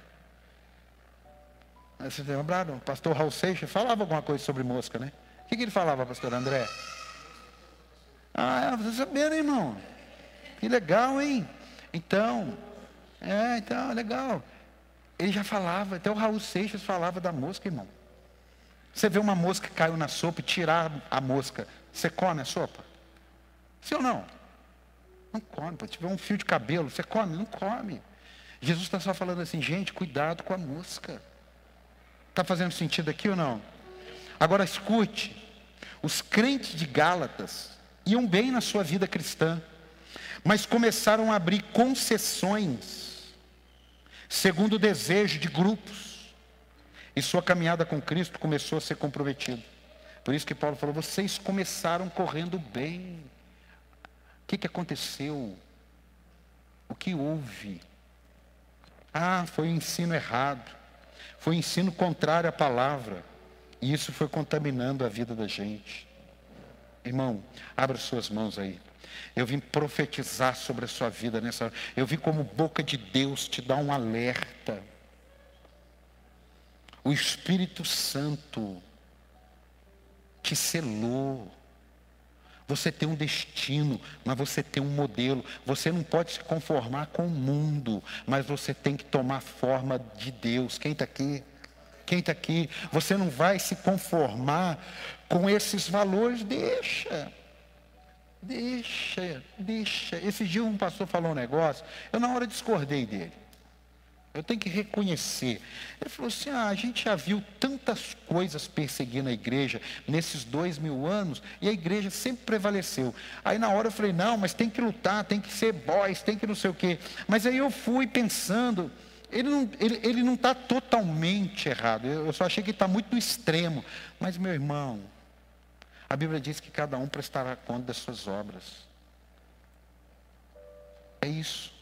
Vocês lembraram? Pastor Raul Seixas falava alguma coisa sobre mosca, né? O que, que ele falava, pastor André? Ah, você sabendo, irmão? Que legal, hein? Então, é, então, legal. Ele já falava, até o Raul Seixas falava da mosca, irmão. Você vê uma mosca que caiu na sopa e tirar a mosca, você come a sopa? Sim ou não? Não come. Se tiver um fio de cabelo, você come? Não come. Jesus está só falando assim, gente, cuidado com a mosca. Está fazendo sentido aqui ou não? Agora escute, os crentes de Gálatas iam bem na sua vida cristã mas começaram a abrir concessões, segundo o desejo de grupos, e sua caminhada com Cristo começou a ser comprometida. Por isso que Paulo falou: vocês começaram correndo bem. O que, que aconteceu? O que houve? Ah, foi o ensino errado. Foi o ensino contrário à palavra. E isso foi contaminando a vida da gente. Irmão, abra suas mãos aí. Eu vim profetizar sobre a sua vida nessa hora. Eu vim como boca de Deus te dar um alerta. O Espírito Santo te selou. Você tem um destino, mas você tem um modelo. Você não pode se conformar com o mundo, mas você tem que tomar forma de Deus. Quem está aqui? Quem está aqui? Você não vai se conformar com esses valores, deixa. Deixa, deixa. Esse dia um pastor falou um negócio, eu na hora discordei dele. Eu tenho que reconhecer. Ele falou assim: ah, a gente já viu tantas coisas perseguindo a igreja nesses dois mil anos e a igreja sempre prevaleceu. Aí na hora eu falei: não, mas tem que lutar, tem que ser boys, tem que não sei o quê. Mas aí eu fui pensando, ele não está ele, ele não tá totalmente errado. Eu, eu só achei que está muito no extremo. Mas meu irmão, a Bíblia diz que cada um prestará conta das suas obras. É isso.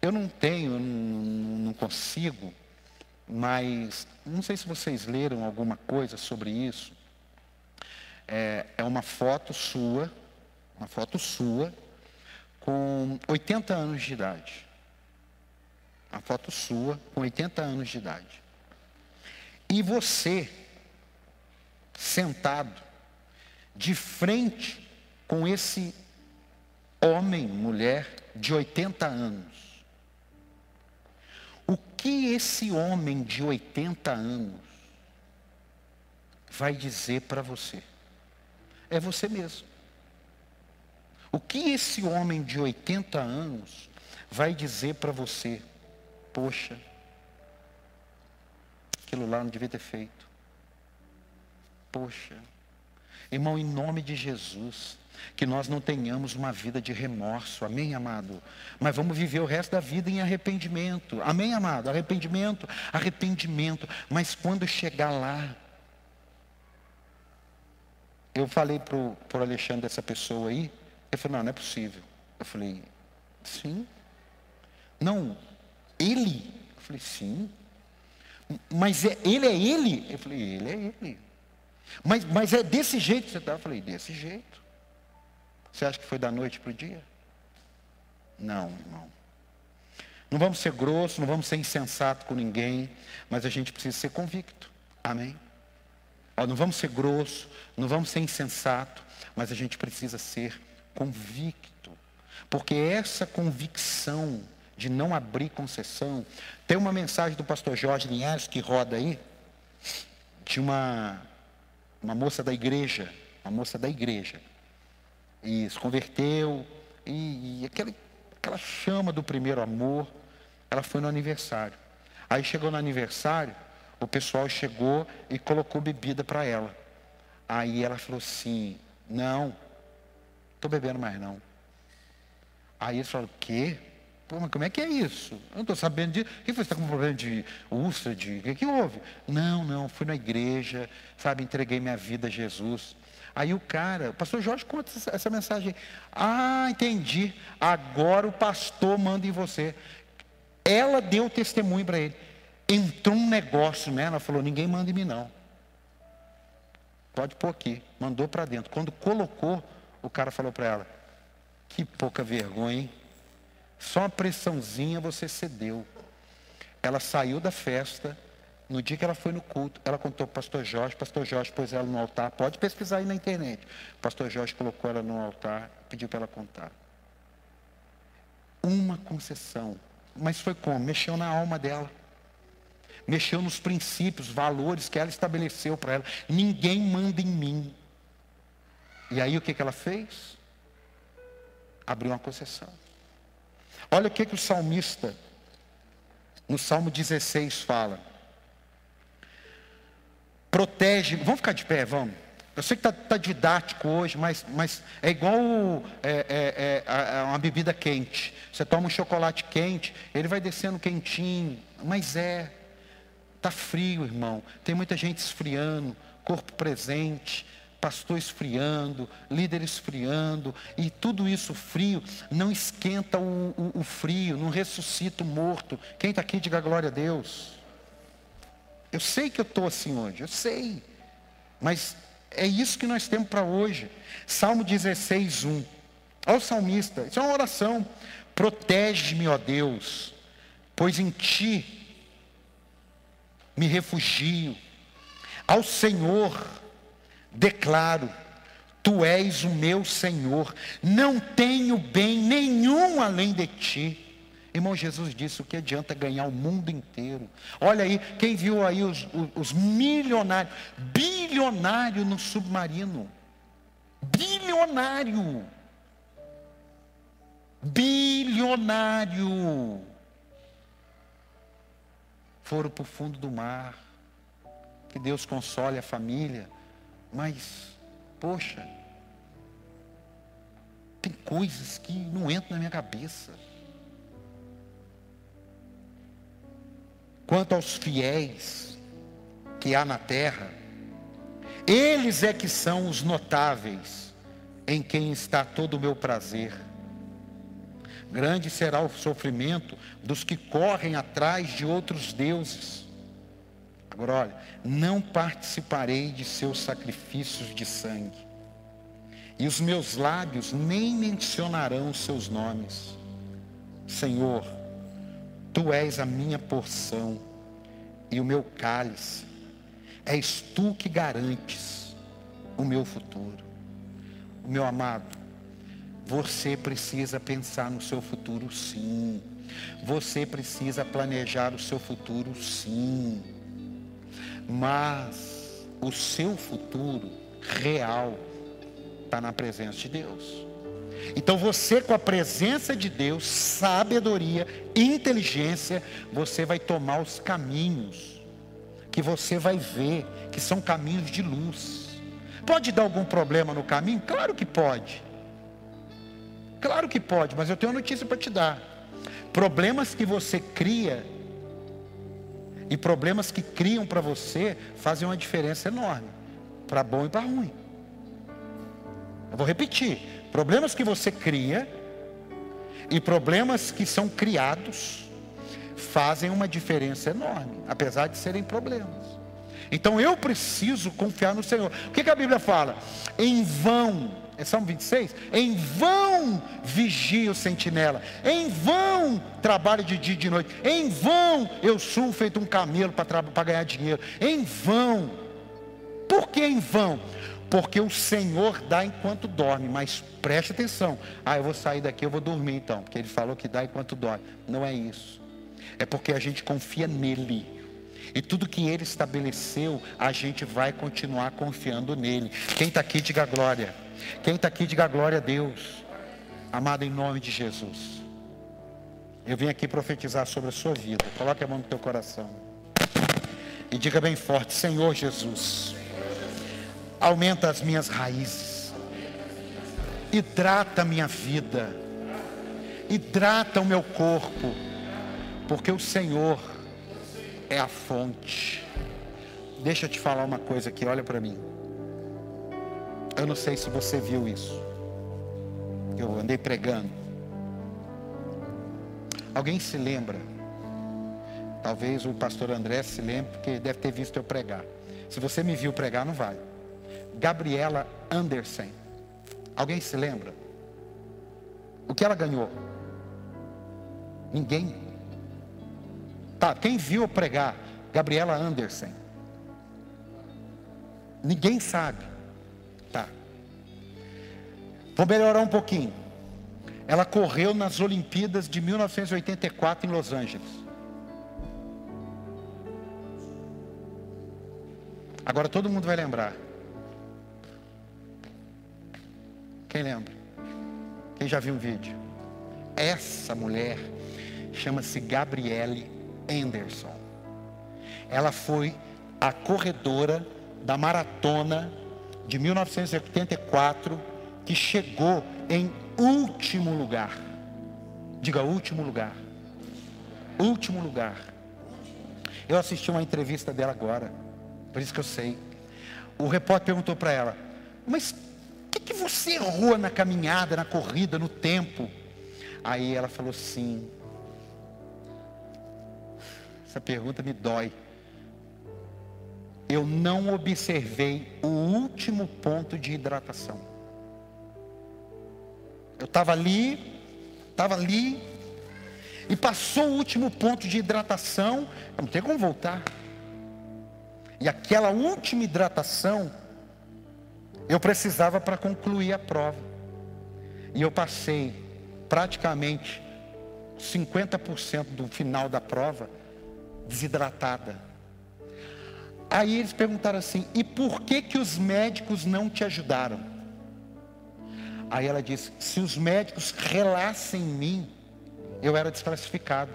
Eu não tenho, não consigo, mas não sei se vocês leram alguma coisa sobre isso. É, é uma foto sua, uma foto sua, com 80 anos de idade. Uma foto sua com 80 anos de idade. E você, sentado, de frente com esse homem, mulher de 80 anos. O que esse homem de 80 anos vai dizer para você? É você mesmo. O que esse homem de 80 anos vai dizer para você? Poxa, aquilo lá não devia ter feito. Poxa, Irmão, em nome de Jesus, que nós não tenhamos uma vida de remorso, amém, amado? Mas vamos viver o resto da vida em arrependimento, amém, amado? Arrependimento, arrependimento. Mas quando chegar lá, eu falei para o Alexandre, essa pessoa aí, ele falou: não, não é possível. Eu falei: sim. Não, ele? Eu falei: sim. Mas é, ele é ele? Eu falei: ele é ele. Mas, mas é desse jeito que você está? Eu falei: desse jeito. Você acha que foi da noite para o dia? Não, irmão. Não vamos ser grossos, não vamos ser insensato com ninguém, mas a gente precisa ser convicto. Amém? Ó, não vamos ser grosso, não vamos ser insensato, mas a gente precisa ser convicto. Porque essa convicção de não abrir concessão, tem uma mensagem do pastor Jorge Linhares que roda aí, de uma, uma moça da igreja, uma moça da igreja, e se converteu, e, e aquela, aquela chama do primeiro amor, ela foi no aniversário. Aí chegou no aniversário, o pessoal chegou e colocou bebida para ela. Aí ela falou assim: Não, estou bebendo mais não. Aí eles falaram: O quê? Pô, mas como é que é isso? Eu não estou sabendo disso. O que foi? Você está com um problema de úlcera? De... O que, que houve? Não, não, fui na igreja, sabe, entreguei minha vida a Jesus. Aí o cara, o pastor Jorge conta essa, mensagem. Ah, entendi. Agora o pastor manda em você. Ela deu testemunho para ele. Entrou um negócio nela, ela falou: ninguém manda em mim não. Pode pôr aqui. Mandou para dentro. Quando colocou, o cara falou para ela: Que pouca vergonha, hein? Só uma pressãozinha você cedeu. Ela saiu da festa. No dia que ela foi no culto, ela contou para o pastor Jorge. pastor Jorge pôs ela no altar. Pode pesquisar aí na internet. Pastor Jorge colocou ela no altar, pediu para ela contar. Uma concessão. Mas foi como? Mexeu na alma dela mexeu nos princípios, valores que ela estabeleceu para ela. Ninguém manda em mim. E aí o que, que ela fez? Abriu uma concessão. Olha o que, que o salmista, no Salmo 16, fala. Protege, vamos ficar de pé, vamos. Eu sei que está tá didático hoje, mas, mas é igual é, é, é, uma bebida quente. Você toma um chocolate quente, ele vai descendo quentinho, mas é. Está frio, irmão. Tem muita gente esfriando, corpo presente, pastor esfriando, líder esfriando, e tudo isso frio não esquenta o, o, o frio, não ressuscita o morto. Quem está aqui, diga glória a Deus. Eu sei que eu estou assim hoje, eu sei, mas é isso que nós temos para hoje. Salmo 16, 1. Olha o salmista, isso é uma oração. Protege-me, ó Deus, pois em ti me refugio. Ao Senhor declaro: Tu és o meu Senhor, não tenho bem nenhum além de ti. Irmão, Jesus disse: o que adianta ganhar o mundo inteiro? Olha aí, quem viu aí os, os, os milionários, bilionário no submarino, bilionário, bilionário foram para o fundo do mar. Que Deus console a família. Mas, poxa, tem coisas que não entram na minha cabeça. Quanto aos fiéis que há na terra, eles é que são os notáveis, em quem está todo o meu prazer. Grande será o sofrimento dos que correm atrás de outros deuses. Agora, olha, não participarei de seus sacrifícios de sangue, e os meus lábios nem mencionarão seus nomes. Senhor, tu és a minha porção e o meu cálice, és tu que garantes o meu futuro. Meu amado, você precisa pensar no seu futuro, sim. Você precisa planejar o seu futuro, sim. Mas o seu futuro real está na presença de Deus. Então você, com a presença de Deus, sabedoria, inteligência, você vai tomar os caminhos que você vai ver que são caminhos de luz Pode dar algum problema no caminho? Claro que pode. Claro que pode, mas eu tenho uma notícia para te dar. Problemas que você cria e problemas que criam para você fazem uma diferença enorme, para bom e para ruim. Eu vou repetir: problemas que você cria e problemas que são criados fazem uma diferença enorme, apesar de serem problemas. Então eu preciso confiar no Senhor. O que, que a Bíblia fala? Em vão, é Salmo 26? Em vão vigia o sentinela, em vão trabalho de dia e de noite, em vão eu sumo feito um camelo para ganhar dinheiro, em vão. Por que em vão? Porque o Senhor dá enquanto dorme, mas preste atenção. Ah, eu vou sair daqui, eu vou dormir então, porque ele falou que dá enquanto dorme. Não é isso. É porque a gente confia nele. E tudo que ele estabeleceu, a gente vai continuar confiando nele. Quem está aqui, diga glória. Quem está aqui, diga glória a Deus. Amado, em nome de Jesus. Eu vim aqui profetizar sobre a sua vida. Coloque a mão no teu coração. E diga bem forte: Senhor Jesus aumenta as minhas raízes, hidrata a minha vida, hidrata o meu corpo, porque o Senhor é a fonte. Deixa eu te falar uma coisa aqui, olha para mim. Eu não sei se você viu isso. Eu andei pregando. Alguém se lembra? Talvez o pastor André se lembre, porque deve ter visto eu pregar. Se você me viu pregar, não vai. Gabriela Anderson. Alguém se lembra? O que ela ganhou? Ninguém. Tá, quem viu pregar? Gabriela Anderson. Ninguém sabe. Vou melhorar um pouquinho. Ela correu nas Olimpíadas de 1984 em Los Angeles. Agora todo mundo vai lembrar. Quem lembra? Quem já viu um vídeo? Essa mulher chama-se Gabriele Anderson. Ela foi a corredora da maratona de 1984 que chegou em último lugar. Diga último lugar. Último lugar. Eu assisti uma entrevista dela agora, por isso que eu sei. O repórter perguntou para ela: Mas que, que você errou na caminhada, na corrida, no tempo? Aí ela falou sim. Essa pergunta me dói. Eu não observei o último ponto de hidratação. Eu estava ali, estava ali, e passou o último ponto de hidratação, não tem como voltar. E aquela última hidratação eu precisava para concluir a prova. E eu passei praticamente 50% do final da prova desidratada. Aí eles perguntaram assim: "E por que que os médicos não te ajudaram?" Aí ela disse: "Se os médicos relassem em mim, eu era desclassificado.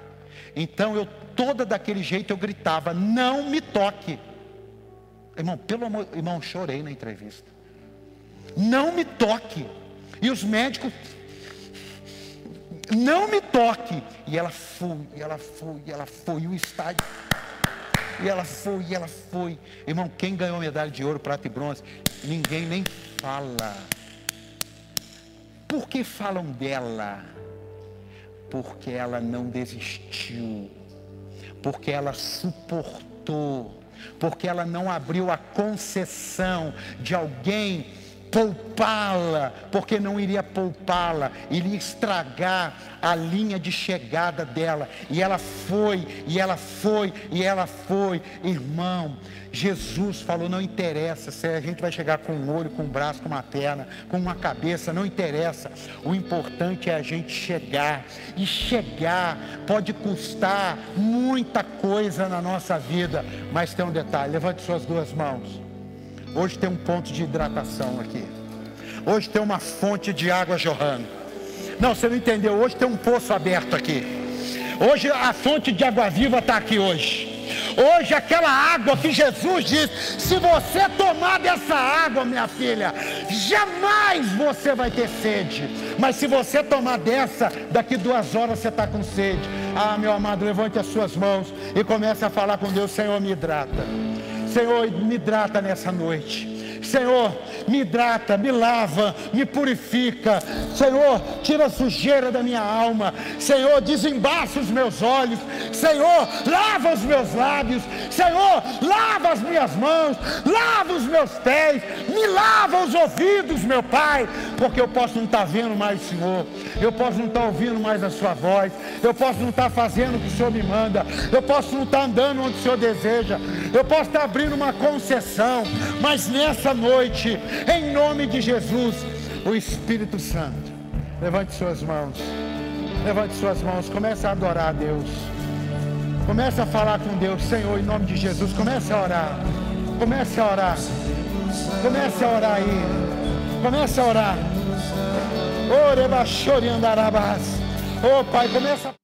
Então eu toda daquele jeito eu gritava: "Não me toque!" Irmão, pelo amor, irmão, chorei na entrevista. Não me toque. E os médicos, não me toque. E ela foi, e ela foi, e ela foi. E o estádio. E ela foi, e ela foi. Irmão, quem ganhou medalha de ouro, prata e bronze? Ninguém nem fala. Por que falam dela? Porque ela não desistiu. Porque ela suportou. Porque ela não abriu a concessão de alguém poupá-la, porque não iria poupá-la, iria estragar a linha de chegada dela. E ela foi, e ela foi, e ela foi. Irmão, Jesus falou: não interessa se a gente vai chegar com um olho, com um braço, com uma perna, com uma cabeça, não interessa. O importante é a gente chegar. E chegar pode custar muita coisa na nossa vida, mas tem um detalhe: levante suas duas mãos. Hoje tem um ponto de hidratação aqui. Hoje tem uma fonte de água jorrando. Não, você não entendeu. Hoje tem um poço aberto aqui. Hoje a fonte de água viva está aqui hoje. Hoje, aquela água que Jesus diz: se você tomar dessa água, minha filha, jamais você vai ter sede. Mas se você tomar dessa, daqui duas horas você está com sede. Ah, meu amado, levante as suas mãos e comece a falar com Deus: Senhor, me hidrata. Senhor, me hidrata nessa noite. Senhor, me hidrata, me lava, me purifica. Senhor, tira a sujeira da minha alma. Senhor, desembaça os meus olhos. Senhor, lava os meus lábios. Senhor, lava as minhas mãos, lava os meus pés, me lava os ouvidos, meu Pai, porque eu posso não estar tá vendo mais Senhor, eu posso não estar tá ouvindo mais a Sua voz, eu posso não estar tá fazendo o que o Senhor me manda, eu posso não estar andando onde o Senhor deseja, eu posso estar abrindo uma concessão, mas nessa noite, em nome de Jesus, o Espírito Santo, levante suas mãos, levante suas mãos, comece a adorar a Deus. Comece a falar com Deus, Senhor, em nome de Jesus. Comece a orar. Comece a orar. Comece a orar aí. Comece a orar. Ore, baixori, andarabás. Ô Pai, começa a